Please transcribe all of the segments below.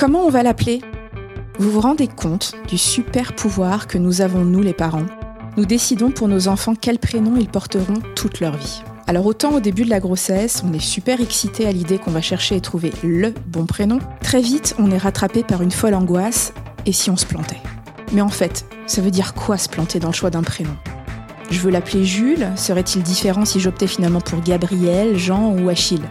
Comment on va l'appeler? Vous vous rendez compte du super pouvoir que nous avons, nous les parents? Nous décidons pour nos enfants quel prénom ils porteront toute leur vie. Alors autant au début de la grossesse, on est super excité à l'idée qu'on va chercher et trouver le bon prénom, très vite on est rattrapé par une folle angoisse, et si on se plantait? Mais en fait, ça veut dire quoi se planter dans le choix d'un prénom? Je veux l'appeler Jules, serait-il différent si j'optais finalement pour Gabriel, Jean ou Achille?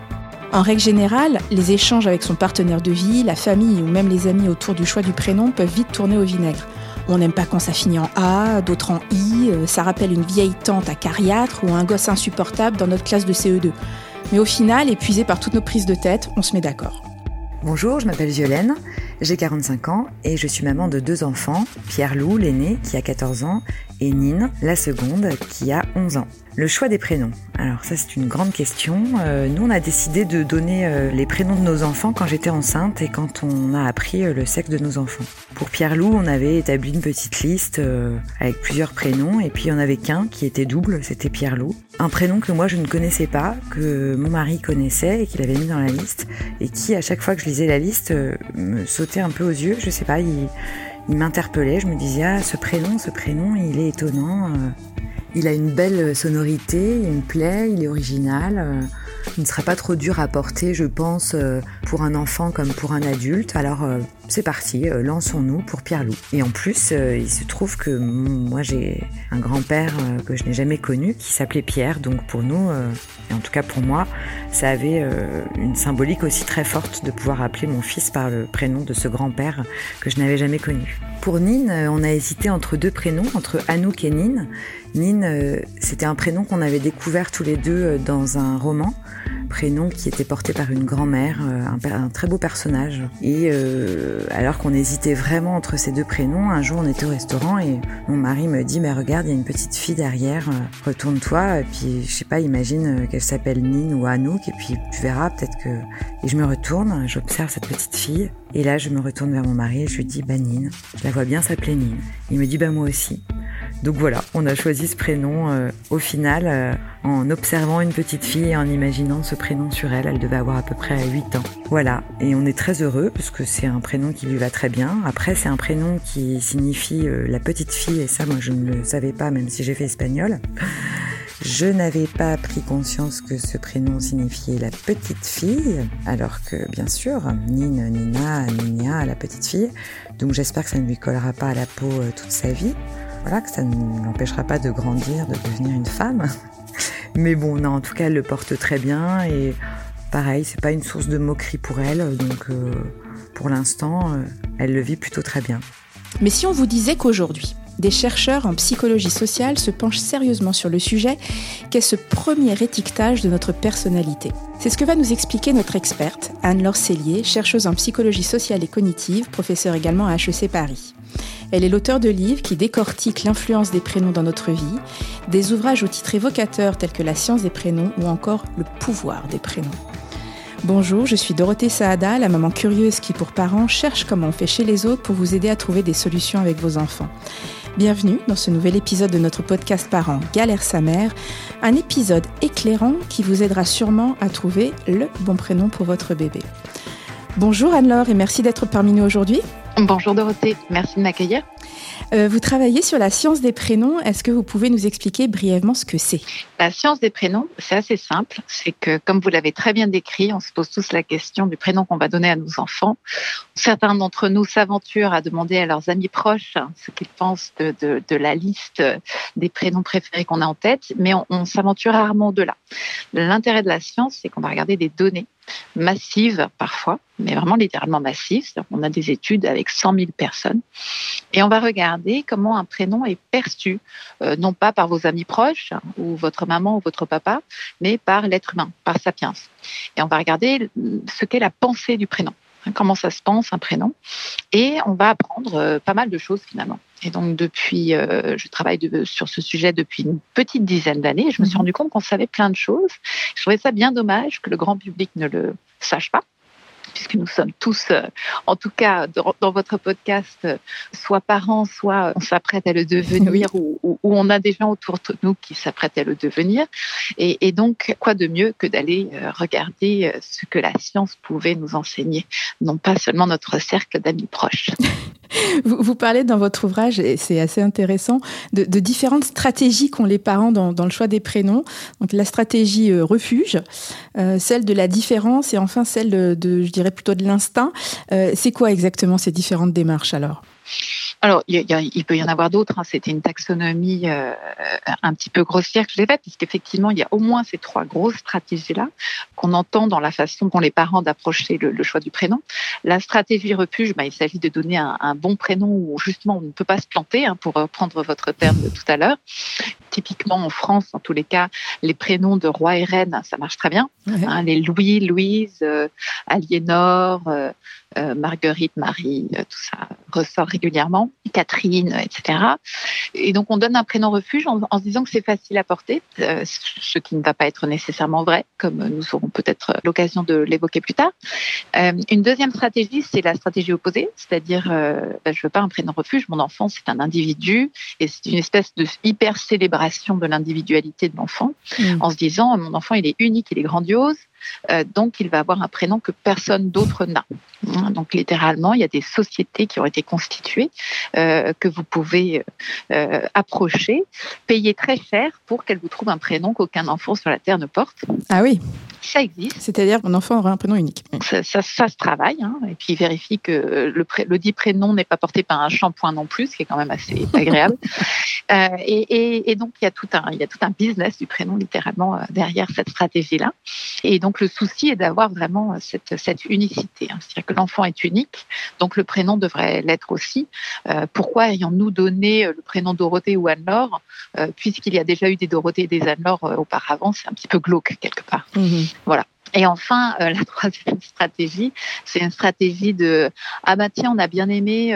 En règle générale, les échanges avec son partenaire de vie, la famille ou même les amis autour du choix du prénom peuvent vite tourner au vinaigre. On n'aime pas quand ça finit en A, d'autres en I, euh, ça rappelle une vieille tante à cariatre ou un gosse insupportable dans notre classe de CE2. Mais au final, épuisé par toutes nos prises de tête, on se met d'accord. Bonjour, je m'appelle Violaine, j'ai 45 ans et je suis maman de deux enfants, Pierre-Loup, l'aîné, qui a 14 ans, et Nine, la seconde, qui a 11 ans. Le choix des prénoms. Alors ça c'est une grande question. Euh, nous on a décidé de donner euh, les prénoms de nos enfants quand j'étais enceinte et quand on a appris euh, le sexe de nos enfants. Pour Pierre-Loup on avait établi une petite liste avec plusieurs prénoms et puis il y en avait qu'un qui était double, c'était Pierre-Loup. Un prénom que moi je ne connaissais pas, que mon mari connaissait et qu'il avait mis dans la liste et qui à chaque fois que je lisais la liste me sautait un peu aux yeux. Je sais pas, il, m'interpellait. Je me disais ah ce prénom, ce prénom il est étonnant. Il a une belle sonorité, il me plaît, il est original. Euh, il ne sera pas trop dur à porter, je pense, euh, pour un enfant comme pour un adulte. Alors euh, c'est parti, lançons-nous pour Pierre-Loup. Et en plus, il se trouve que moi j'ai un grand-père que je n'ai jamais connu qui s'appelait Pierre. Donc pour nous, et en tout cas pour moi, ça avait une symbolique aussi très forte de pouvoir appeler mon fils par le prénom de ce grand-père que je n'avais jamais connu. Pour Nine, on a hésité entre deux prénoms, entre Anouk et Nine. Nine, euh, c'était un prénom qu'on avait découvert tous les deux euh, dans un roman, prénom qui était porté par une grand-mère, euh, un, très beau personnage. Et alors qu'on hésitait vraiment entre ces deux prénoms, un jour on était au restaurant et mon mari me dit mais regarde, il y a une petite fille derrière, retourne-toi et puis je sais pas, imagine qu'elle s'appelle Nine ou Anouk et puis tu verras peut-être que et je me retourne, j'observe cette petite fille et là je me retourne vers mon mari et je lui dis bah Nine, je la vois bien s'appeler Nine. Il me dit bah moi aussi. Donc voilà, on a choisi ce prénom euh, au final euh, en observant une petite fille et en imaginant ce prénom sur elle. Elle devait avoir à peu près 8 ans. Voilà, et on est très heureux parce que c'est un prénom qui lui va très bien. Après, c'est un prénom qui signifie euh, la petite fille et ça, moi, je ne le savais pas même si j'ai fait espagnol. Je n'avais pas pris conscience que ce prénom signifiait la petite fille, alors que bien sûr, Nina, Nina, Nina, la petite fille. Donc j'espère que ça ne lui collera pas à la peau toute sa vie voilà, que ça ne l'empêchera pas de grandir, de devenir une femme. Mais bon, en tout cas, elle le porte très bien et pareil, c'est pas une source de moquerie pour elle, donc euh, pour l'instant, euh, elle le vit plutôt très bien. Mais si on vous disait qu'aujourd'hui, des chercheurs en psychologie sociale se penchent sérieusement sur le sujet qu'est ce premier étiquetage de notre personnalité? C'est ce que va nous expliquer notre experte, Anne-Laure Cellier, chercheuse en psychologie sociale et cognitive, professeure également à HEC Paris. Elle est l'auteur de livres qui décortiquent l'influence des prénoms dans notre vie, des ouvrages au titre évocateur tels que La science des prénoms ou encore Le pouvoir des prénoms. Bonjour, je suis Dorothée Saada, la maman curieuse qui, pour parents, cherche comment on fait chez les autres pour vous aider à trouver des solutions avec vos enfants. Bienvenue dans ce nouvel épisode de notre podcast Parents Galère sa mère, un épisode éclairant qui vous aidera sûrement à trouver le bon prénom pour votre bébé. Bonjour Anne-Laure et merci d'être parmi nous aujourd'hui. Bonjour Dorothée, merci de m'accueillir. Euh, vous travaillez sur la science des prénoms. Est-ce que vous pouvez nous expliquer brièvement ce que c'est? La science des prénoms, c'est assez simple. C'est que, comme vous l'avez très bien décrit, on se pose tous la question du prénom qu'on va donner à nos enfants. Certains d'entre nous s'aventurent à demander à leurs amis proches ce qu'ils pensent de, la liste des prénoms préférés qu'on a en tête, mais on, on s'aventure rarement de là. L'intérêt de la science, c'est qu'on va regarder des données massives parfois, mais vraiment littéralement massives. On a des études avec 100 000 personnes et on va regarder comment un prénom est perçu, euh, non pas par vos amis proches ou votre maman ou votre papa, mais par l'être humain, par sapiens. Et on va regarder ce qu'est la pensée du prénom hein, comment ça se pense un prénom, et on va apprendre euh, pas mal de choses finalement. Et donc depuis, euh, je travaille sur ce sujet depuis une petite dizaine d'années. Je me suis mhm. rendu compte qu'on savait plein de choses. Je trouvais ça bien dommage que le grand public ne le sache pas puisque nous sommes tous, en tout cas dans, votre podcast, soit parents, soit on s'apprête à le devenir, ou, on a des gens autour de nous qui s'apprêtent à le devenir. Et, et donc, quoi de mieux que d'aller regarder ce que la science pouvait nous enseigner, non pas seulement notre cercle d'amis proches. Vous, parlez dans votre ouvrage, et c'est assez intéressant, de, différentes stratégies qu'ont les parents dans, le choix des prénoms. Donc la stratégie euh, refuge, euh, celle de la différence et enfin celle de, je dirais plutôt de l'instinct. Euh, c'est quoi exactement ces différentes démarches alors? Alors, il, peut y en avoir d'autres. Hein. C'était une taxonomie euh, un petit peu grossière que j'ai faite, puisqu'effectivement, il y a au moins ces trois grosses stratégies-là qu'on entend dans la façon qu'ont les parents d'approcher le, choix du prénom. La stratégie refuge, bah, il s'agit de donner un, bon prénom où justement on ne peut pas se planter, hein, pour reprendre votre terme de tout à l'heure. Typiquement en France, en tous les cas, les prénoms de roi et reine, ça marche très bien. Hein, les Louis, Louise, euh, Aliénor, euh, euh, Marguerite, Marie, euh, tout ça ressort régulièrement, Catherine, etc. Et donc on donne un prénom refuge en, se disant que c'est facile à porter, euh, ce qui ne va pas être nécessairement vrai, comme nous aurons peut-être l'occasion de l'évoquer plus tard. une deuxième stratégie, c'est la stratégie opposée, c'est-à-dire ben, je veux pas un prénom refuge, mon enfant c'est un individu et c'est une espèce de hyper célébration de l'individualité de l'enfant, mmh. en se disant mon enfant il est unique, il est grandiose, euh, donc il va avoir un prénom que personne d'autre n'a. Hein, donc littéralement, il y a des sociétés qui ont été constituées euh, que vous pouvez euh, approcher, payer très cher pour qu'elles vous trouvent un prénom qu'aucun enfant sur la Terre ne porte. Ah oui ça existe. C'est-à-dire mon enfant aura un prénom unique. Ça, se travaille, hein, et puis vérifie que le, le dit prénom n'est pas porté par un shampoing non plus, ce qui est quand même assez agréable. et, donc il y a tout un, il y a tout un business du prénom littéralement derrière cette stratégie-là. Et donc donc le souci est d'avoir vraiment cette, cette unicité. Hein. C'est-à-dire que l'enfant est unique, donc le prénom devrait l'être aussi. Euh, pourquoi ayons-nous donné le prénom Dorothée ou Anne-Laure euh, Puisqu'il y a déjà eu des Dorothée et des Anne-Laure euh, auparavant, c'est un petit peu glauque quelque part. Mmh voilà. Et enfin, la troisième stratégie, c'est une stratégie de ah bah tiens, on a bien aimé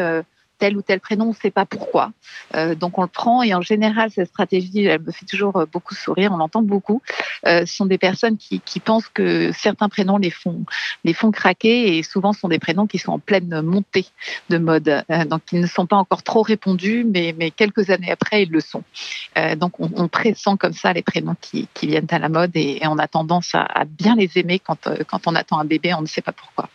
tel ou tel prénom, on ne sait pas pourquoi. Euh, donc on le prend et en général, cette stratégie, elle me fait toujours euh, beaucoup sourire, on l'entend beaucoup. Euh, ce sont des personnes qui, pensent que certains prénoms les font, les font craquer et souvent ce sont des prénoms qui sont en pleine montée de mode. donc ils ne sont pas encore trop répondus, mais, mais quelques années après, ils le sont. donc on, on, pressent comme ça les prénoms qui, viennent à la mode et, on a tendance à, à bien les aimer quand, quand on attend un bébé, on ne sait pas pourquoi.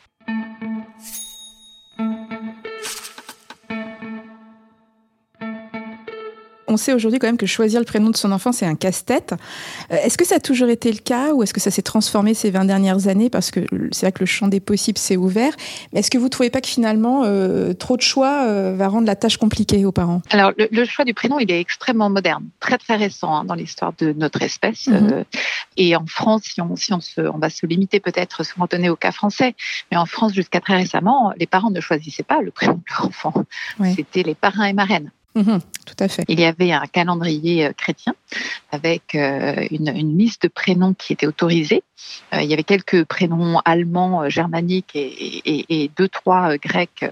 On sait aujourd'hui quand même que choisir le prénom de son enfant, c'est un casse-tête. Euh, est-ce que ça a toujours été le cas ou est-ce que ça s'est transformé ces 20 dernières années? Parce que c'est vrai que le champ des possibles s'est ouvert. Mais est-ce que vous ne trouvez pas que finalement, euh, trop de choix euh, va rendre la tâche compliquée aux parents? Alors, le, choix du prénom, il est extrêmement moderne, très très récent hein, dans l'histoire de notre espèce. Mhm. et en France, si on, si on, se, on va se limiter peut-être, se donner au cas français, mais en France, jusqu'à très récemment, les parents ne choisissaient pas le prénom de leur enfant. C'était les parrains et marraines. Mhm, tout à fait. Il y avait un calendrier euh, chrétien avec euh, une, liste de prénoms qui était autorisée. Euh, il y avait quelques prénoms allemands, germaniques et, deux, trois grecs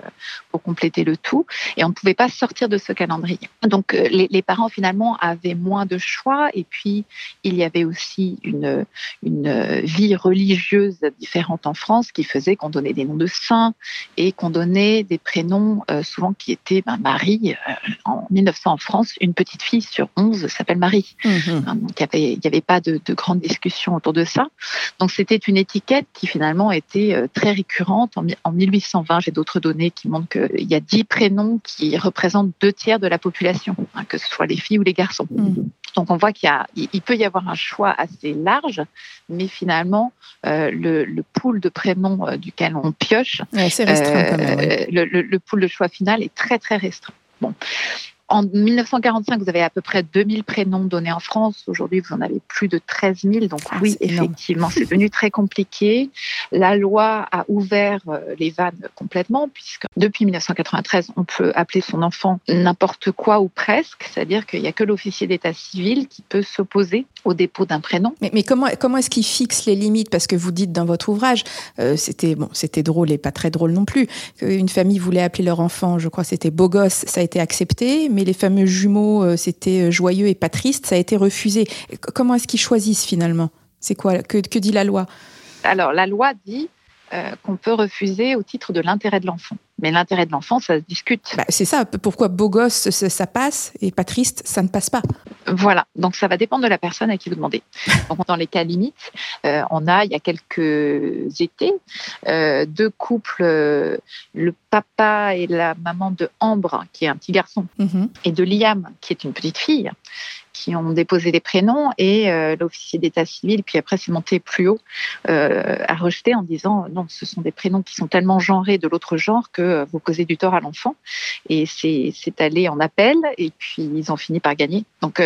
pour compléter le tout. Et on ne pouvait pas sortir de ce calendrier. Donc les, parents finalement avaient moins de choix. Et puis il y avait aussi une, vie religieuse différente en France qui faisait qu'on donnait des noms de saints et qu'on donnait des prénoms souvent qui étaient ben, Marie 1900 en France, une petite fille sur 11 s'appelle Marie. Mhm. Hein, donc il n'y avait, avait, pas de, de grande discussion autour de ça. Donc c'était une étiquette qui finalement était euh, très récurrente. En, 1820, j'ai d'autres données qui montrent qu'il y a 10 prénoms qui représentent deux tiers de la population, hein, que ce soit les filles ou les garçons. Mhm. Donc on voit qu'il il peut y avoir un choix assez large, mais finalement euh, le, le, pool de prénoms euh, duquel on pioche, le, le, le pool de choix final est très très restreint. Bon. En 1945, vous avez à peu près 2000 prénoms donnés en France. Aujourd'hui, vous en avez plus de 13 000. Donc ah, oui, effectivement, c'est devenu très compliqué. La loi a ouvert euh, les vannes complètement, puisque depuis 1993, on peut appeler son enfant n'importe quoi ou presque. C'est-à-dire qu'il n'y a que l'officier d'état civil qui peut s'opposer au dépôt d'un prénom. Mais, comment, comment est-ce qu'il fixe les limites? Parce que vous dites dans votre ouvrage, euh, c'était bon, c'était drôle et pas très drôle non plus, qu'une famille voulait appeler leur enfant, je crois, c'était beau gosse, ça a été accepté mais les fameux jumeaux, euh, c'était euh, joyeux et pas triste, ça a été refusé. Comment est-ce qu'ils choisissent finalement? C'est quoi? Que, dit la loi? Alors, la loi dit euh, qu'on peut refuser au titre de l'intérêt de l'enfant. Mais l'intérêt de l'enfant, ça se discute. Bah, c'est ça. Pourquoi beau gosse, ça, passe et pas triste, ça ne passe pas Voilà. Donc ça va dépendre de la personne à qui vous demandez. Donc dans les cas limites, euh, on a il y a quelques étés euh, deux couples, le papa et la maman de Ambre, qui est un petit garçon, mm-hmm. et de Liam, qui est une petite fille, qui ont déposé des prénoms et euh, l'officier d'état civil, puis après c'est monté plus haut, euh, a rejeté en disant non, ce sont des prénoms qui sont tellement genrés de l'autre genre que vous causez du tort à l'enfant. Et c'est allé en appel et puis ils ont fini par gagner. Donc il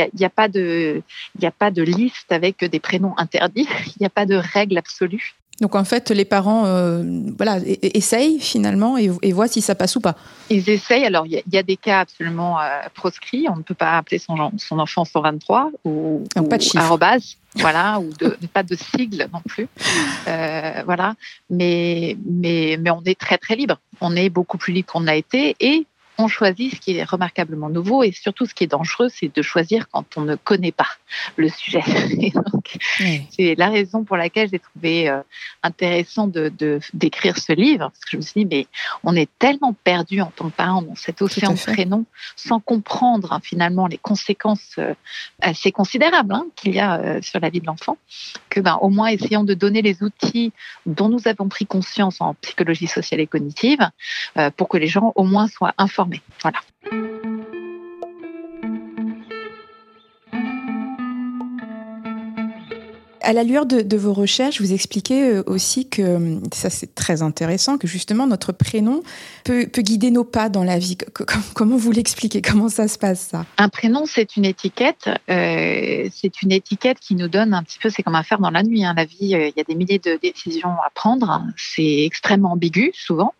euh, n'y a, a, pas de il a pas de liste avec des prénoms interdits, il n'y a pas de règle absolue. Donc en fait, les parents euh, voilà, essayent finalement et, voient si ça passe ou pas. Ils essayent. Alors il y, a des cas absolument euh, proscrits. On ne peut pas appeler son, son enfant 123 ou, pas de arrobase, voilà, ou de, pas de sigle non plus. Euh, voilà. Mais, mais, mais on est très très libre. On est beaucoup plus libre qu'on a été et on choisit ce qui est remarquablement nouveau et surtout ce qui est dangereux, c'est de choisir quand on ne connaît pas le sujet. C'est la raison pour laquelle j'ai trouvé euh, intéressant de d'écrire ce livre, parce que je me suis dit, mais on est tellement perdu en tant que parent dans cet océan de prénoms, sans comprendre hein, finalement les conséquences euh, assez considérables hein, qu'il y a euh, sur la vie de l'enfant, que ben, au moins essayons de donner les outils dont nous avons pris conscience en psychologie sociale et cognitive, pour que les gens au moins soient informés voilà. À la lueur de, vos recherches, vous expliquez euh, aussi que, euh, ça c'est très intéressant, que justement notre prénom peut, guider nos pas dans la vie. Comment vous l'expliquez? Comment ça se passe ça? Un prénom, c'est une étiquette. Euh, c'est une étiquette qui nous donne un petit peu, c'est comme un fer dans la nuit. Hein. La vie, il y a des milliers de décisions à prendre. C'est extrêmement ambigu souvent.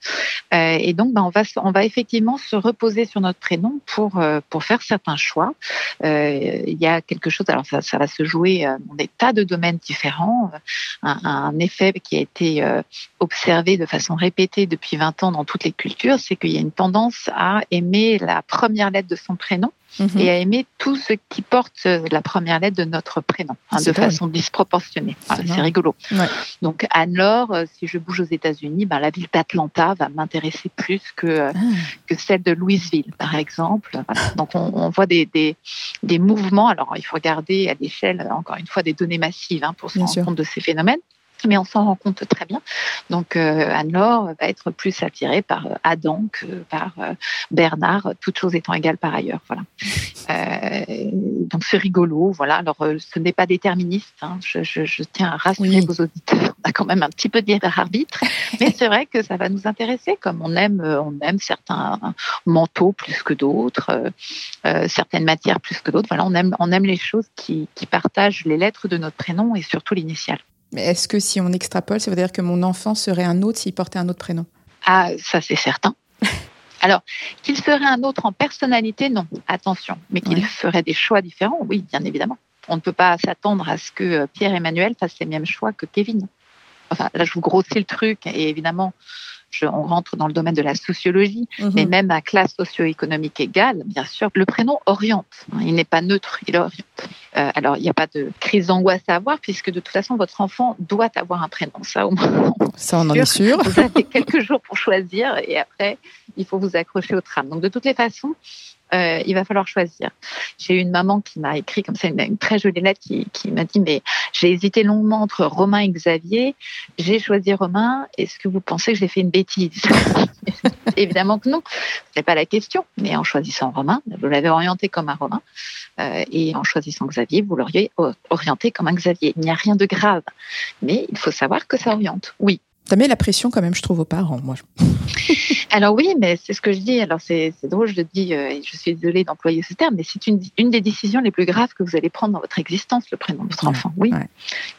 et donc, ben, on, va, effectivement se reposer sur notre prénom pour, pour faire certains choix. Il y a quelque chose, alors ça, ça va se jouer dans des tas de domaines différents. Un, un, effet qui a été euh, observé de façon répétée depuis 20 ans dans toutes les cultures, c'est qu'il y a une tendance à aimer la première lettre de son prénom Mhm. et à aimer tout ce qui porte la première lettre de notre prénom, hein, de façon disproportionnée. c'est rigolo. Donc Anne-Laure, euh, si je bouge aux États-Unis, ben, la ville d'Atlanta va m'intéresser plus que, euh, ah. que celle de Louisville, par exemple. Donc on, on voit des, des, des, mouvements. Alors il faut regarder à l'échelle, encore une fois, des données massives hein, pour se rendre compte de ces phénomènes mais on s'en rend compte très bien. Donc euh, Anne-Laure va être plus attirée par euh, Adam que par euh, Bernard, toutes choses étant égales par ailleurs. Voilà. donc c'est rigolo. Voilà. Alors ce n'est pas déterministe. Hein. Je, tiens à rassurer vos auditeurs. On a quand même un petit peu de libre arbitre, mais c'est vrai que ça va nous intéresser. Comme on aime, on aime certains manteaux plus que d'autres, certaines matières plus que d'autres. Voilà, on aime, on aime les choses qui, qui partagent les lettres de notre prénom et surtout l'initiale. Mais est-ce que si on extrapole, ça veut dire que mon enfant serait un autre s'il portait un autre prénom? Ah, ça c'est certain. Alors, qu'il serait un autre en personnalité, non, attention. Mais qu'il ferait des choix différents, oui, bien évidemment. On ne peut pas s'attendre à ce que euh, Pierre-Emmanuel fasse les mêmes choix que Kevin. Enfin, là, je vous grossis le truc, et évidemment, on rentre dans le domaine de la sociologie, mhm. mais même à classe socio-économique égale, bien sûr, le prénom oriente. Il n'est pas neutre, il oriente. Euh, alors, il n'y a pas de crise d'angoisse à avoir, puisque de toute façon, votre enfant doit avoir un prénom. Ça, au moins, ça, on en est sûr. Vous avez quelques jours pour choisir, et après, il faut vous accrocher au tram. Donc, de toutes les façons, euh, il va falloir choisir. J'ai eu une maman qui m'a écrit comme ça une, très jolie lettre qui, m'a dit mais j'ai hésité longuement entre Romain et Xavier. J'ai choisi Romain. Est-ce que vous pensez que j'ai fait une bêtise? Évidemment que non. Ce n'est pas la question. Mais en choisissant Romain, vous l'avez orienté comme un Romain. Euh, et en choisissant Xavier, vous l'auriez orienté comme un Xavier. Il n'y a rien de grave. Mais il faut savoir que ça oriente. Oui, ça met la pression quand même, je trouve, aux parents, moi. Alors oui, mais c'est ce que je dis. Alors c'est drôle, je le dis, euh, et je suis désolée d'employer ce terme, mais c'est une, une des décisions les plus graves que vous allez prendre dans votre existence, le prénom de votre enfant. Oui.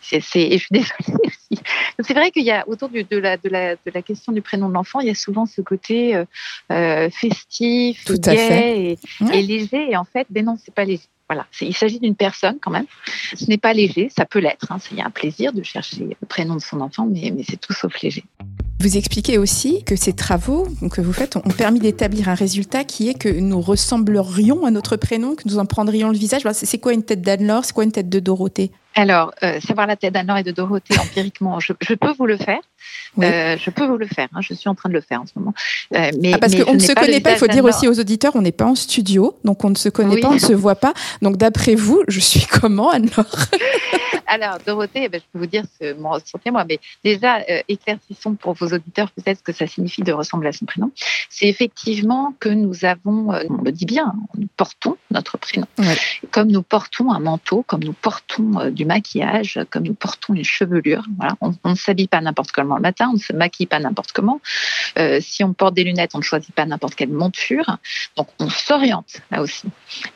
C'est et je suis désolée aussi. C'est vrai qu'il y a autour du, de, la, de, la, de la question du prénom de l'enfant, il y a souvent ce côté euh, euh festif, Tout gai et, et, léger. Et en fait, ben non, c'est pas léger. Voilà, il s'agit d'une personne quand même. Ce n'est pas léger, ça peut l'être. Hein. Il y a un plaisir de chercher le prénom de son enfant, mais, mais c'est tout sauf léger. Vous expliquez aussi que ces travaux que vous faites ont permis d'établir un résultat qui est que nous ressemblerions à notre prénom, que nous en prendrions le visage. C'est quoi une tête d'Anne-Laure? C'est quoi une tête de Dorothée? Alors, euh, savoir la tête d'Anne-Laure et de Dorothée empiriquement, je, peux vous le faire. Je peux vous le faire. Hein, je suis en train de le faire en ce moment. mais, ah, parce qu'on ne se connaît pas. Il faut dire aussi aux auditeurs, on n'est pas en studio, donc on ne se connaît pas, on ne se voit pas. Donc d'après vous, je suis comment, Anne-Laure? Alors, Dorothée, eh ben, je peux vous dire ce, mon moi, mais déjà, euh, éclaircissons pour vos auditeurs peut-être ce que ça signifie de ressembler à son prénom. C'est effectivement que nous avons, euh, on le dit bien, nous portons notre prénom. Comme nous portons un manteau, comme nous portons euh, du maquillage, comme nous portons une chevelure. Voilà. On, ne s'habille pas n'importe comment le matin, on ne se maquille pas n'importe comment. si on porte des lunettes, on ne choisit pas n'importe quelle monture. Donc, on s'oriente là aussi.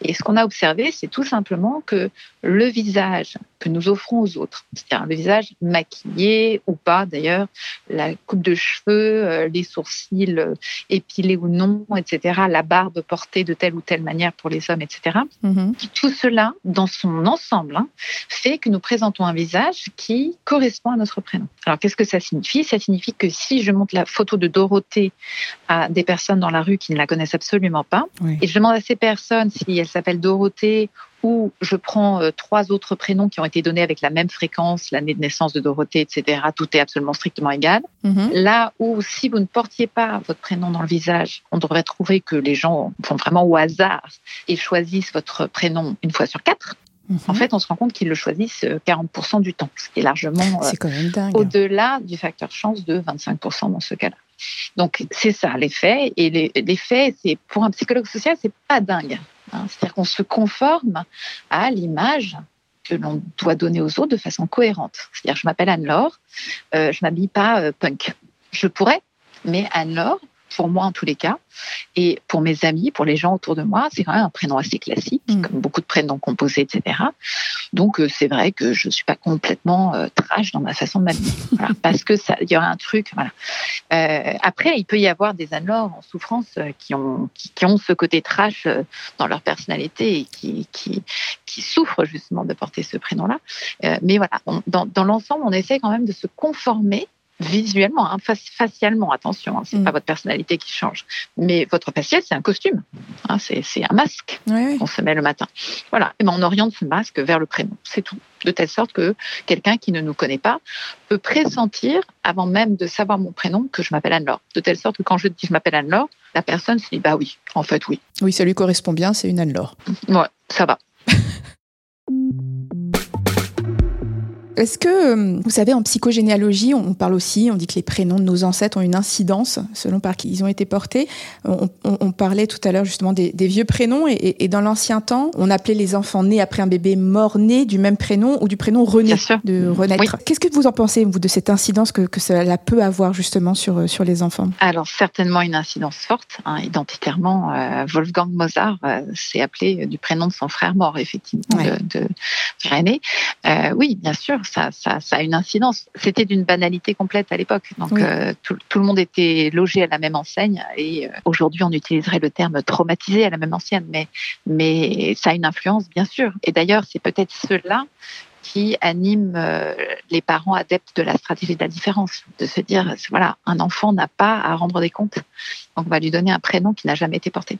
Et ce qu'on a observé, c'est tout simplement que le visage que nous offrons aux autres, c'est-à-dire le visage maquillé ou pas d'ailleurs, la coupe de cheveux, euh, les sourcils euh, épilés ou non, etc., la barbe portée de telle ou telle manière pour les hommes, etc. Mm-hmm. Tout cela, dans son ensemble, hein, fait que nous présentons un visage qui correspond à notre prénom. Alors qu'est-ce que ça signifie? Ça signifie que si je montre la photo de Dorothée à des personnes dans la rue qui ne la connaissent absolument pas, et je demande à ces personnes si elles s'appellent Dorothée où je prends euh, trois autres prénoms qui ont été donnés avec la même fréquence, l'année de naissance de Dorothée, etc., tout est absolument strictement égal. Mhm. Là où, si vous ne portiez pas votre prénom dans le visage, on devrait trouver que les gens font vraiment au hasard et choisissent votre prénom une fois sur quatre. Mhm. En fait, on se rend compte qu'ils le choisissent 40% euh, du temps, ce qui est largement euh, au-delà du facteur chance de 25% dans ce cas-là. Donc, c'est ça l'effet. Et l'effet, c'est pour un psychologue social, c'est pas dingue. Hein. C'est-à-dire qu'on se conforme à l'image que l'on doit donner aux autres de façon cohérente. C'est-à-dire, je m'appelle Anne-Laure, euh, je m'habille pas euh, punk. Je pourrais, mais Anne-Laure, pour moi en tous les cas. Et pour mes amis, pour les gens autour de moi, c'est quand même un prénom assez classique, mm. comme beaucoup de prénoms composés, etc. Donc euh, c'est vrai que je suis pas complètement euh, trash dans ma façon de m'habiller, parce que ça, il y aura un truc. Voilà. Euh, après, il peut y avoir des anne en souffrance qui ont qui, ont ce côté trash dans leur personnalité et qui qui, qui souffrent justement de porter ce prénom-là. mais voilà, dans, dans l'ensemble, on essaie quand même de se conformer visuellement, hein, facialement, attention, hein, c'est mm. pas votre personnalité qui change, mais votre facial, c'est un costume, hein, c'est un masque qu'on se met le matin. Voilà, et ben on oriente ce masque vers le prénom, c'est tout, de telle sorte que quelqu'un qui ne nous connaît pas peut pressentir, avant même de savoir mon prénom, que je m'appelle Anne-Laure, de telle sorte que quand je dis je m'appelle Anne-Laure, la personne se dit bah oui, en fait oui. Oui, ça lui correspond bien, c'est une Anne-Laure. Ouais, ça va. Est-ce que, euh, vous savez, en psychogénéalogie, on parle aussi, on dit que les prénoms de nos ancêtres ont une incidence selon par qui ils ont été portés. On, parlait tout à l'heure justement des, vieux prénoms et, dans l'ancien temps, on appelait les enfants nés après un bébé mort-né du même prénom ou du prénom rené, de renaître. Qu'est-ce que vous en pensez, vous, de cette incidence que, que cela peut avoir justement sur, euh, sur les enfants? Alors, certainement une incidence forte. Hein, identitairement, euh, Wolfgang Mozart s'est appelé du prénom de son frère mort, effectivement, de, de, René. oui, bien sûr ça, a une incidence. C'était d'une banalité complète à l'époque. Donc euh, tout, le monde était logé à la même enseigne et euh, aujourd'hui on utiliserait le terme traumatisé à la même enseigne, mais, mais ça a une influence bien sûr. Et d'ailleurs c'est peut-être cela qui anime euh, les parents adeptes de la stratégie de la différence, de se dire voilà un enfant n'a pas à rendre des comptes, donc on va lui donner un prénom qui n'a jamais été porté.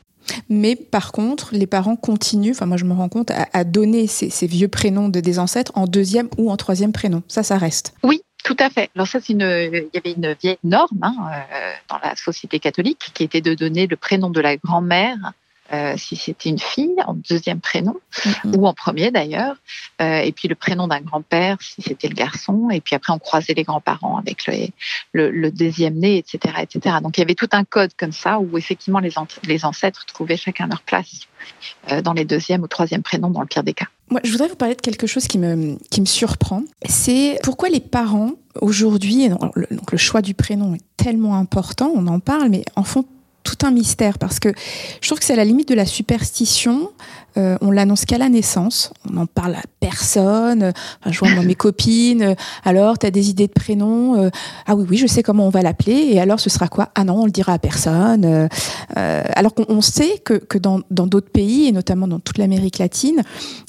Mais par contre, les parents continuent, enfin moi je me rends compte, à, donner ces, vieux prénoms de des ancêtres en deuxième ou en troisième prénom. Ça, ça reste. Oui, tout à fait. Alors ça, c'est une, il y avait une vieille norme hein, euh, dans la société catholique qui était de donner le prénom de la grand-mère euh, si c'était une fille, en deuxième prénom, mm-hmm. ou en premier d'ailleurs, euh, et puis le prénom d'un grand-père si c'était le garçon, et puis après on croisait les grands-parents avec le, le, deuxième né, etc., etc. Donc il y avait tout un code comme ça où effectivement les, les ancêtres trouvaient chacun leur place euh, dans les deuxième ou troisième prénoms dans le pire des cas. Moi, je voudrais vous parler de quelque chose qui me, qui me surprend. C'est pourquoi les parents, aujourd'hui, donc le choix du prénom est tellement important, on en parle, mais en font tout un mystère parce que je trouve que c'est à la limite de la superstition. Euh, on l'annonce qu'à la naissance, on n'en parle à personne. Enfin, je vois moi mes copines. alors, tu as des idées de prénom euh, Ah oui, oui, je sais comment on va l'appeler. Et alors, ce sera quoi? Ah non, on le dira à personne. Euh, alors qu'on sait que, que dans d'autres pays, et notamment dans toute l'Amérique latine,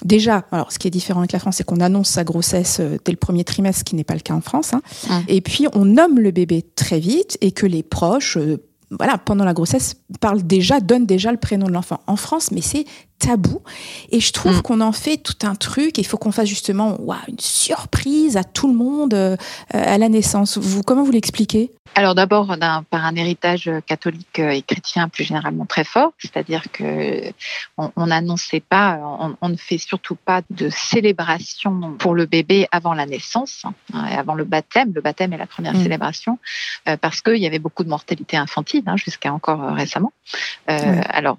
déjà, alors ce qui est différent avec la France, c'est qu'on annonce sa grossesse dès le premier trimestre, ce qui n'est pas le cas en France. Hein. Et puis, on nomme le bébé très vite et que les proches voilà, pendant la grossesse, parle déjà, donne déjà le prénom de l'enfant. En France, mais c'est tabou. Et je trouve mm. qu'on en fait tout un truc. Il faut qu'on fasse justement une surprise à tout le monde euh, à la naissance. Vous, comment vous l'expliquez? Alors d'abord, par un héritage catholique et chrétien plus généralement très fort, c'est-à-dire que on n'annonçait pas, on, ne fait surtout pas de célébration pour le bébé avant la naissance, hein, avant le baptême. Le baptême est la première mm. célébration euh, parce qu'il y avait beaucoup de mortalité infantile hein, jusqu'à encore euh, récemment. Euh, alors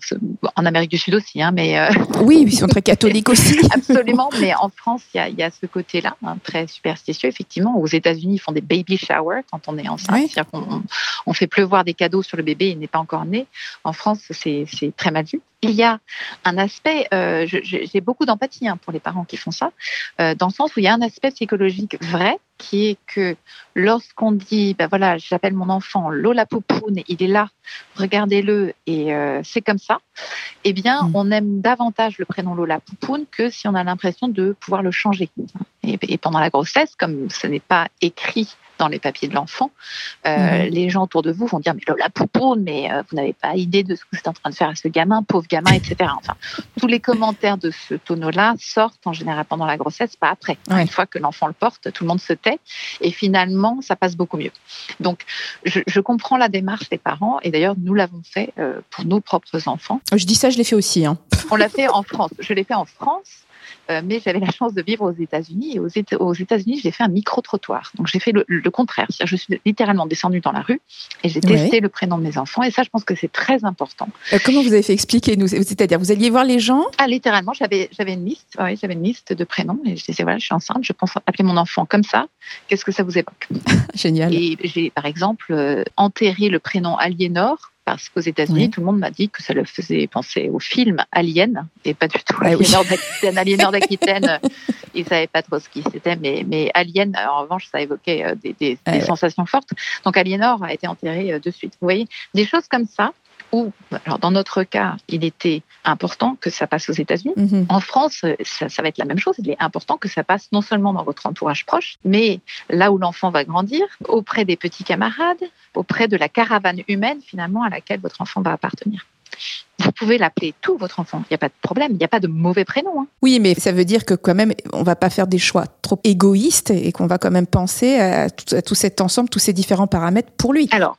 en Amérique du Sud aussi, hein, mais oui, ils sont très catholiques aussi. Absolument, mais en France, il y a, ce côté-là très superstitieux. Effectivement, aux États-Unis, ils font des baby showers quand on est enceinte on, fait pleuvoir des cadeaux sur le bébé, il n'est pas encore né. En France, c'est très mal vu. Il y a un aspect, euh, j'ai beaucoup d'empathie hein, pour les parents qui font ça, euh, dans le sens où il y a un aspect psychologique vrai qui est que lorsqu'on dit, ben voilà, j'appelle mon enfant Lola Poupoune, il est là, regardez-le et euh, c'est comme ça, eh bien, mm. on aime davantage le prénom Lola Poupoune que si on a l'impression de pouvoir le changer. Et, pendant la grossesse, comme ce n'est pas écrit dans les papiers de l'enfant, euh, mm. les gens autour de vous vont dire mais Lola Poupoune, mais euh, vous n'avez pas idée de ce que vous êtes en train de faire à ce gamin, pauvre gamin, etc. Enfin, tous les commentaires de ce tonneau-là sortent en général pendant la grossesse, pas après. Une fois que l'enfant le porte, tout le monde se tait et finalement, ça passe beaucoup mieux. Donc, je, comprends la démarche des parents et d'ailleurs, nous l'avons fait euh, pour nos propres enfants. Je dis ça, je l'ai fait aussi. Hein. On l'a fait en France. Je l'ai fait en France euh, mais j'avais la chance de vivre aux États-Unis et aux, États-Unis, j'ai fait un micro-trottoir. Donc j'ai fait le, contraire. Je suis littéralement descendue dans la rue et j'ai testé le prénom de mes enfants. Et ça, je pense que c'est très important. Euh, comment vous avez fait expliquer nous C'est-à-dire, vous alliez voir les gens? Ah, littéralement, j'avais une liste. Oui, j'avais une liste de prénoms et je disais voilà, je suis enceinte, je pense appeler mon enfant comme ça. Qu'est-ce que ça vous évoque? Génial. Et j'ai par exemple euh, enterré le prénom Aliénor parce qu'aux États-Unis, tout le monde m'a dit que ça le faisait penser au film Alien, et pas du tout ah Aliénor d'Aquitaine. Aliénor d'Aquitaine, ils ne savaient pas trop ce qui c'était, mais, mais Alien, en revanche, ça évoquait euh, des, des, des sensations fortes. Donc Aliénor a été enterré euh, de suite. Vous voyez, des choses comme ça, où, alors dans notre cas, il était important que ça passe aux États-Unis. Mhm. En France, ça, ça, va être la même chose. Il est important que ça passe non seulement dans votre entourage proche, mais là où l'enfant va grandir, auprès des petits camarades, auprès de la caravane humaine finalement à laquelle votre enfant va appartenir. Vous pouvez l'appeler tout votre enfant, il n'y a pas de problème, il n'y a pas de mauvais prénom. Hein. Oui, mais ça veut dire que quand même, on va pas faire des choix trop égoïstes et qu'on va quand même penser à tout, à tout cet ensemble, tous ces différents paramètres pour lui. Alors,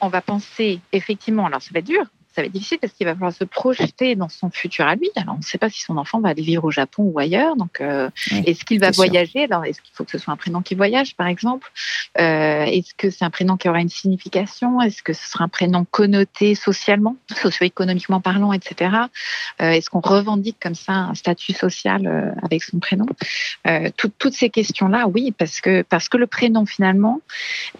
on va penser effectivement, alors ça va être dur, ça va être difficile parce qu'il va falloir se projeter dans son futur à lui. Alors, on ne sait pas si son enfant va aller vivre au Japon ou ailleurs. Donc, euh, est-ce qu'il va voyager? Alors, est-ce qu'il faut que ce soit un prénom qui voyage, par exemple? Euh, Est-ce que c'est un prénom qui aura une signification? Est-ce que ce sera un prénom connoté socialement, socio-économiquement parlant, etc. Euh, est-ce qu'on revendique comme ça un statut social avec son prénom? Toutes ces questions-là, oui, parce que parce que le prénom finalement,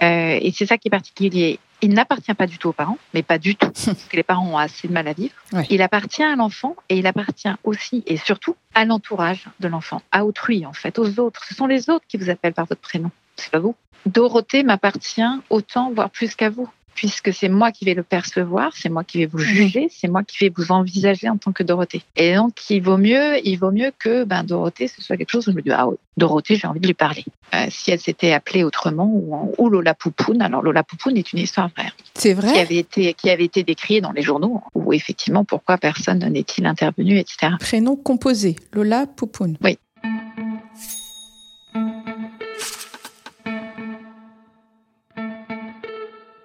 et c'est ça qui est particulier, il n'appartient pas du tout aux parents, mais pas du tout, parce que les parents ont assez de mal à vivre. Il appartient à l'enfant et il appartient aussi et surtout à l'entourage de l'enfant, à autrui en fait, aux autres. Ce sont les autres qui vous appellent par votre prénom, c'est pas vous. Dorothée m'appartient autant, voire plus qu'à vous puisque c'est moi qui vais le percevoir, c'est moi qui vais vous juger, c'est moi qui vais vous envisager en tant que Dorothée. Et donc, il vaut mieux, il vaut mieux que ben, Dorothée, ce soit quelque chose où je me dis, ah Dorothée, j'ai envie de lui parler. Euh, si elle s'était appelée autrement, ou, ou Lola Poupoune, alors Lola Poupoune est une histoire vraie. C'est vrai? Qui avait été, qui avait été décriée dans les journaux, où effectivement, pourquoi personne n'est-il intervenu, etc. Prénom composé, Lola Poupoune. Oui.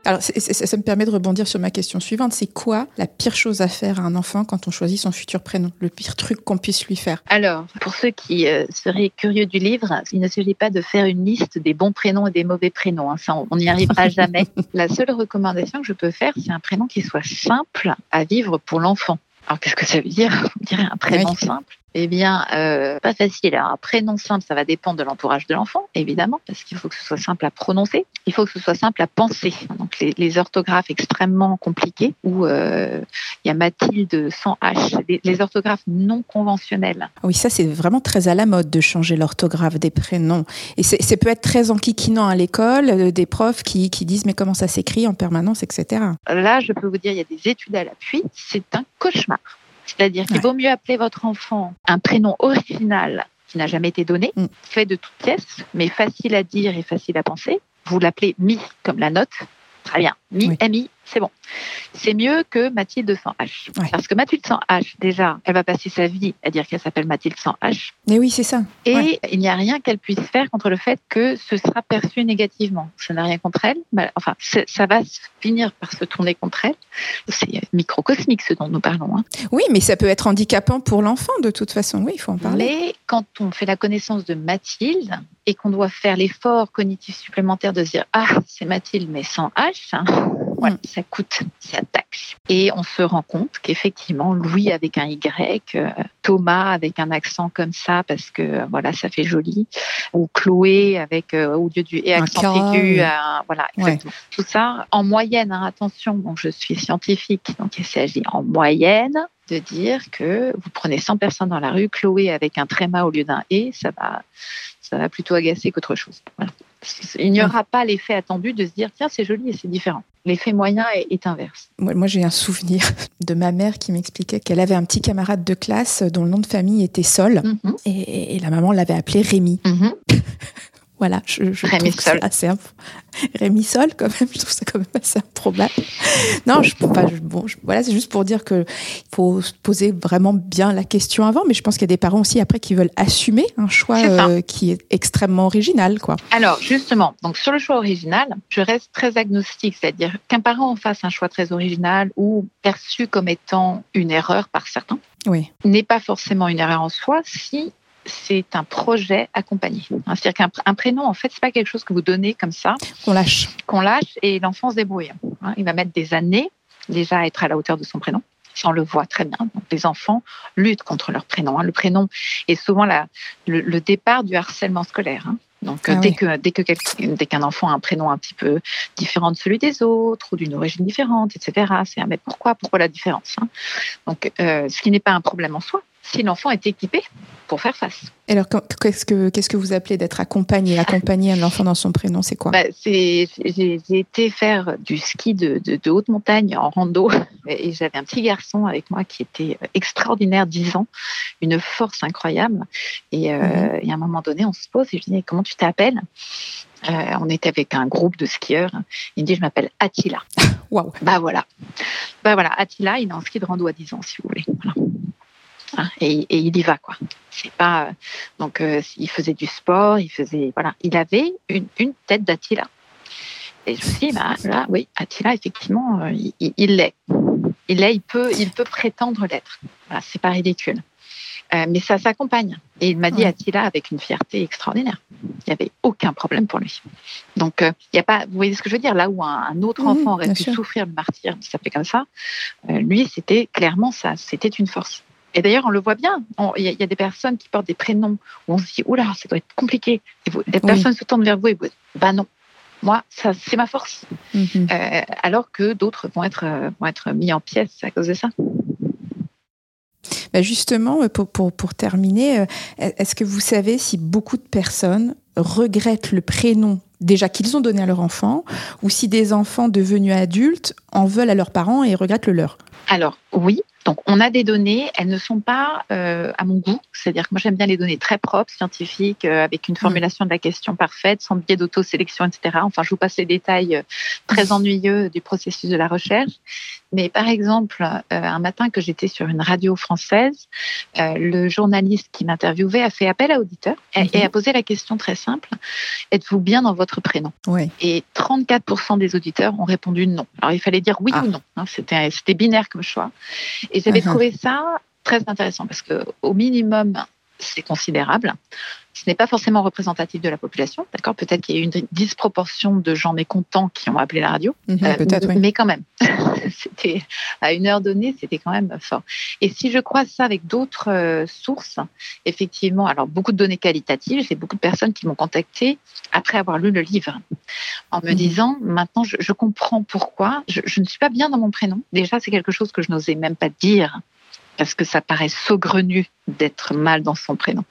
Alors, ça, me permet de rebondir sur ma question suivante. C'est quoi la pire chose à faire à un enfant quand on choisit son futur prénom? Le pire truc qu'on puisse lui faire? Alors, pour ceux qui euh, seraient curieux du livre, il ne s'agit pas de faire une liste des bons prénoms et des mauvais prénoms. Hein. Ça, on n'y arrivera jamais. la seule recommandation que je peux faire, c'est un prénom qui soit simple à vivre pour l'enfant. Alors, qu'est-ce que ça veut dire? On dirait un prénom simple. Eh bien, euh, pas facile. Alors, un prénom simple, ça va dépendre de l'entourage de l'enfant, évidemment, parce qu'il faut que ce soit simple à prononcer. Il faut que ce soit simple à penser. Donc, les, orthographes extrêmement compliqués, où euh, il y a Mathilde sans H, les, orthographes non conventionnelles. Oui, ça, c'est vraiment très à la mode de changer l'orthographe des prénoms. Et ça peut être très enquiquinant à l'école, euh, des profs qui, qui disent mais comment ça s'écrit en permanence, etc. Là, je peux vous dire, il y a des études à l'appui. C'est un cauchemar. C'est-à-dire qu'il vaut mieux appeler votre enfant un prénom original qui n'a jamais été donné, mm. fait de toutes pièces, mais facile à dire et facile à penser. Vous l'appelez Mi comme la note. Très bien. Mi, M-I, c'est bon. C'est mieux que Mathilde sans H. Ouais. Parce que Mathilde sans H, déjà, elle va passer sa vie à dire qu'elle s'appelle Mathilde sans H. Mais oui, c'est ça. Et Ouais. il n'y a rien qu'elle puisse faire contre le fait que ce sera perçu négativement. Ça n'a rien contre elle. mais enfin, ça va finir par se tourner contre elle. C'est microcosmique ce dont nous parlons. hein. Oui, mais ça peut être handicapant pour l'enfant de toute façon. Oui, il faut en parler. Mais quand on fait la connaissance de Mathilde et qu'on doit faire l'effort cognitif supplémentaire de se dire ah c'est Mathilde mais sans H, hein, voilà, ça coûte, ça taxe. Et on se rend compte qu'effectivement Louis avec un Y, euh, Thomas avec un accent comme ça parce que euh, voilà ça fait joli, ou Chloé avec euh, au lieu du et Un accent K, aigu, un- voilà Ouais. Tout ça en moyenne, hein, attention. Donc je suis scientifique, donc il s'agit en moyenne de dire que vous prenez 100 personnes dans la rue, Chloé avec un tréma au lieu d'un et, ça va, ça va plutôt agacer qu'autre chose. Voilà. Il n'y aura pas l'effet attendu de se dire tiens c'est joli et c'est différent. L'effet moyen est, est inverse. Moi, moi, j'ai un souvenir de ma mère qui m'expliquait qu'elle avait un petit camarade de classe dont le nom de famille était Sol. Mhm. Et, et la maman l'avait appelé Rémi. Mhm. Voilà, je, je Rémi trouve que assez imp- Rémi Sol, quand même, je trouve ça quand même assez improbable. Non, je, enfin, je- bon, je- voilà, c'est juste pour dire que faut se poser vraiment bien la question avant, mais je pense qu'il y a des parents aussi après qui veulent assumer un choix euh, qui est extrêmement original, quoi. Alors justement, donc sur le choix original, je reste très agnostique, c'est-à-dire qu'un parent en fasse un choix très original ou perçu comme étant une erreur par certains Oui. n'est pas forcément une erreur en soi si c'est un projet accompagné. Hein, C'est-à-dire qu'un pr- un prénom, en fait, c'est pas quelque chose que vous donnez comme ça, On lâche. qu'on lâche et l'enfant se débrouille. Hein, Il va mettre des années déjà à être à la hauteur de son prénom. Ça, on le voit très bien. Donc, les enfants luttent contre leur prénom. hein. Le prénom est souvent la, le, le départ du harcèlement scolaire. Donc, Ah dès oui. que dès que quel- dès qu'un enfant a un prénom un petit peu différent de celui des autres ou d'une origine différente, etc., c'est mais pourquoi? Pourquoi la différence? Donc, euh, ce qui n'est pas un problème en soi, si l'enfant est équipé pour faire face. Et Alors, qu'est-ce que, qu'est-ce que vous appelez d'être accompagné Accompagner un enfant dans son prénom, c'est quoi? Bah, c'est, j'ai, j'ai été faire du ski de, de, de haute montagne en rando et j'avais un petit garçon avec moi qui était extraordinaire, 10 ans, une force incroyable. Et, euh, et à un moment donné, on se pose et je dis comment tu t'appelles? Euh, On était avec un groupe de skieurs. Il me dit je m'appelle Attila. Waouh Bah voilà, bah voilà, Attila, il est en ski de rando à 10 ans si vous voulez. Voilà. Hein, et, et il y va quoi. C'est pas euh, donc euh, il faisait du sport, il faisait voilà, il avait une, une tête d'Attila. Et je me suis dit bah là oui, Attila effectivement euh, il- l'est. Il l'est, il peut il peut prétendre l'être. Voilà, c'est pas ridicule. Euh, mais ça s'accompagne. Et il m'a dit Ouais. Attila avec une fierté extraordinaire. Il n'y avait aucun problème pour lui. Donc, euh, il y a pas, vous voyez ce que je veux dire? Là où un, un autre enfant aurait pu sûr. souffrir le martyr, ça fait comme ça, euh, lui, c'était clairement ça, c'était une force. Et d'ailleurs, on le voit bien. Il y, a- il y a des personnes qui portent des prénoms où on se dit, oula, ça doit être compliqué. Et vous, les personnes se tournent vers vous et vous dites, bah non, moi, ça, c'est ma force. Mhm. Euh, alors que d'autres vont être, euh, vont être mis en pièces à cause de ça. Bah, Justement, euh, pour, pour, pour terminer, est-ce que vous savez si beaucoup de personnes regrettent le prénom déjà qu'ils ont donné à leur enfant ou si des enfants devenus adultes en veulent à leurs parents et regrettent le leur? Alors oui, donc on a des données, elles ne sont pas euh, à mon goût, c'est-à-dire que moi j'aime bien les données très propres, scientifiques, euh, avec une formulation de la question parfaite, sans biais d'autosélection, etc. Enfin, je vous passe les détails euh, très ennuyeux du processus de la recherche. Mais par exemple, euh, un matin que j'étais sur une radio française, euh, le journaliste qui m'interviewait a fait appel à auditeur et, Mhm. et a posé la question très simple êtes-vous bien dans votre prénom? Oui. et 34% des auditeurs ont répondu non. Alors il fallait dire oui Ah. ou non. hein, C'était c'était binaire comme choix. Et j'avais Mhm. trouvé ça très intéressant parce que au minimum c'est considérable. Ce n'est pas forcément représentatif de la population, d'accord? Peut-être qu'il y a eu une disproportion de gens mécontents qui ont appelé la radio, Mhm, euh, Peut-être, oui. mais quand même, c'était à une heure donnée, c'était quand même fort. Et si je croise ça avec d'autres euh, sources, effectivement, alors beaucoup de données qualitatives, j'ai beaucoup de personnes qui m'ont contacté après avoir lu le livre, en me Mhm. disant maintenant je, je comprends pourquoi je, je ne suis pas bien dans mon prénom. Déjà, c'est quelque chose que je n'osais même pas dire parce que ça paraît saugrenu d'être mal dans son prénom,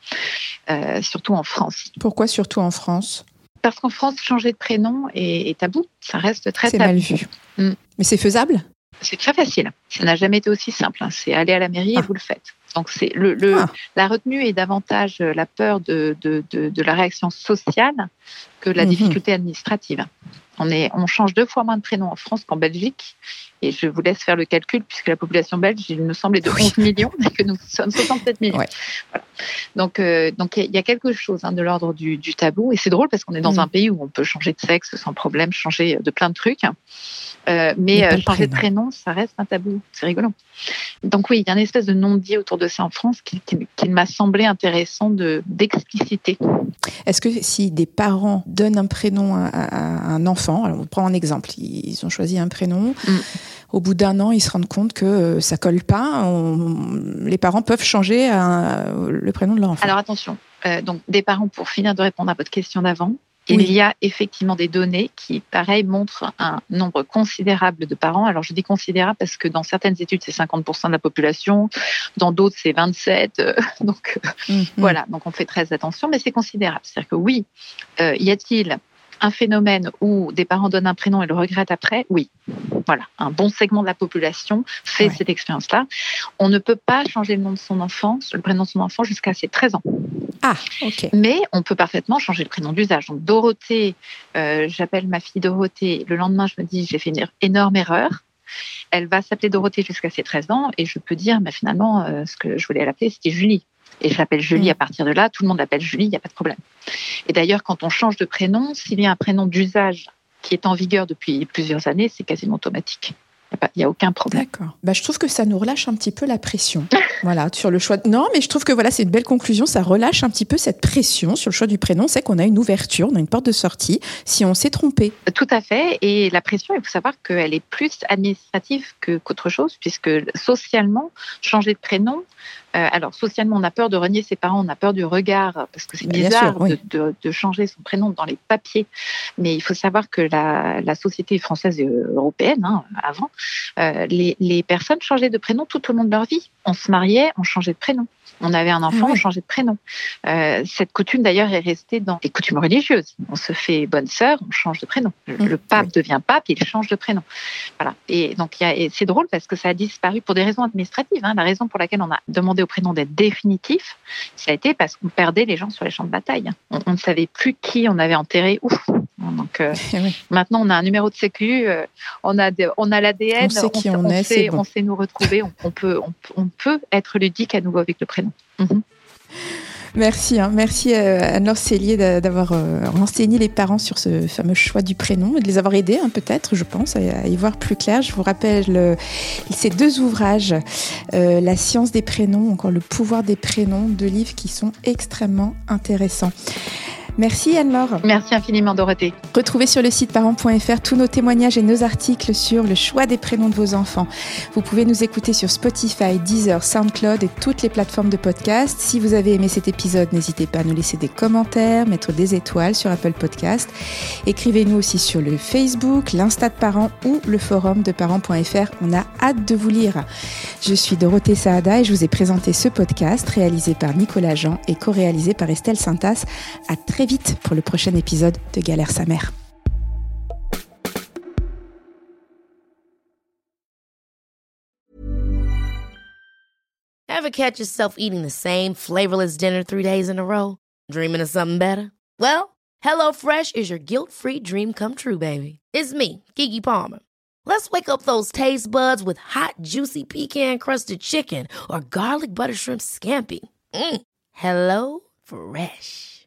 euh, surtout en France. Pourquoi surtout en France? Parce qu'en France, changer de prénom est, est tabou. Ça reste très C'est tabou. mal vu. Mm. Mais c'est faisable? C'est très facile. Ça n'a jamais été aussi simple. hein. C'est aller à la mairie Ah. et vous le faites. Donc c'est le, le- Ah. la retenue est davantage la peur de, de, de, de la réaction sociale que la Mhm. difficulté administrative. On, est, on change deux fois moins de prénoms en France qu'en Belgique. Et je vous laisse faire le calcul, puisque la population belge, il me semble, est de 11 millions, et que nous sommes 67 millions. Donc, euh, donc il y a quelque chose hein, de l'ordre du, tabou. Et c'est drôle parce qu'on est dans mm. un pays où on peut changer de sexe sans problème, changer de plein de trucs. Euh, mais euh, changer de prénom, ça reste un tabou. C'est rigolo. Donc oui, il y a une espèce de non-dit autour de ça en France qui, m'a semblé intéressant d'expliciter. Est-ce que si des parents donnent un prénom à, un enfant, alors on prend un exemple, ils ont choisi un prénom, mm. au bout d'un an, ils se rendent compte que euh, ça colle pas, les parents peuvent changer le prénom de leur enfant. Alors attention, donc des parents, pour finir de répondre à votre question d'avant, il y a effectivement des données qui, pareil, montrent un nombre considérable de parents. Alors, je dis considérable parce que dans certaines études, c'est 50% de la population, dans d'autres, c'est 27. Euh, donc, mhm. voilà, donc on fait très attention, mais c'est considérable. C'est-à-dire que oui, euh, y a-t-il un phénomène où des parents donnent un prénom et le regrettent après, oui. Voilà, un bon segment de la population fait cette expérience-là. On ne peut pas changer le nom de son enfant, le prénom de son enfant jusqu'à ses 13 ans. Ah, ok. Mais on peut parfaitement changer le prénom d'usage. Donc Dorothée, euh, j'appelle ma fille Dorothée. Le lendemain, je me dis, j'ai fait une énorme erreur. Elle va s'appeler Dorothée jusqu'à ses 13 ans et je peux dire, mais finalement, euh, ce que je voulais l'appeler, c'était Julie. Et je l'appelle Julie mm. à partir de là, tout le monde l'appelle Julie, il n'y a pas de problème. Et d'ailleurs, quand on change de prénom, s'il y a un prénom d'usage qui est en vigueur depuis plusieurs années, c'est quasiment automatique. Il n'y a, aucun problème. D'accord. Bah, je trouve que ça nous relâche un petit peu la pression. voilà, sur le choix. Non, mais je trouve que voilà, c'est une belle conclusion. Ça relâche un petit peu cette pression sur le choix du prénom. C'est qu'on a une ouverture, on a une porte de sortie si on s'est trompé. Tout à fait. Et la pression, il faut savoir qu'elle est plus administrative qu'autre chose, puisque socialement, changer de prénom, euh, alors socialement, on a peur de renier ses parents, on a peur du regard parce que c'est bizarre de, changer son prénom dans les papiers. Mais il faut savoir que la, société française et européenne, hein, avant, euh, les, les personnes changeaient de prénom tout au long de leur vie. On se mariait, on changeait de prénom. On avait un enfant, on changeait de prénom. Euh, cette coutume d'ailleurs est restée dans les coutumes religieuses. On se fait bonne sœur, on change de prénom. Le, mmh. pape devient pape, il change de prénom. Voilà. Et donc c'est drôle parce que ça a disparu pour des raisons administratives. Hein. La raison pour laquelle on a demandé au prénom d'être définitif, ça a été parce qu'on perdait les gens sur les champs de bataille. On, ne savait plus qui on avait enterré où. Donc euh, maintenant on a un numéro de sécu, euh, on a on a l'ADN, on sait qui on, est, on sait nous retrouver, on, peut on peut être ludique à nouveau avec le prénom. Mhm. Merci, hein. merci euh, Anne-Laure d'avoir euh, renseigné les parents sur ce fameux choix du prénom et de les avoir aidés, hein, peut-être, je pense, à, y voir plus clair. Je vous rappelle ces deux ouvrages, euh, La science des prénoms, encore le pouvoir des prénoms, deux livres qui sont extrêmement intéressants. Merci Anne-Laure. Merci infiniment Dorothée. Retrouvez sur le site parents.fr tous nos témoignages et nos articles sur le choix des prénoms de vos enfants. Vous pouvez nous écouter sur Spotify, Deezer, SoundCloud et toutes les plateformes de podcast. Si vous avez aimé cet épisode, n'hésitez pas à nous laisser des commentaires, mettre des étoiles sur Apple Podcast. Écrivez-nous aussi sur le Facebook, l'Insta de parents ou le forum de parents.fr. On a hâte de vous lire. Je suis Dorothée Saada et je vous ai présenté ce podcast réalisé par Nicolas Jean et co-réalisé par Estelle Santas. À très vite pour le prochain épisode de Galère sa mère. Ever catch yourself eating the same flavorless dinner three days in a row? Dreaming of something better? Well, HelloFresh is your guilt-free dream come true, baby. It's me, Kiki Palmer. Let's wake up those taste buds with hot, juicy pecan-crusted chicken or garlic butter shrimp scampi. Mm. Hello Fresh.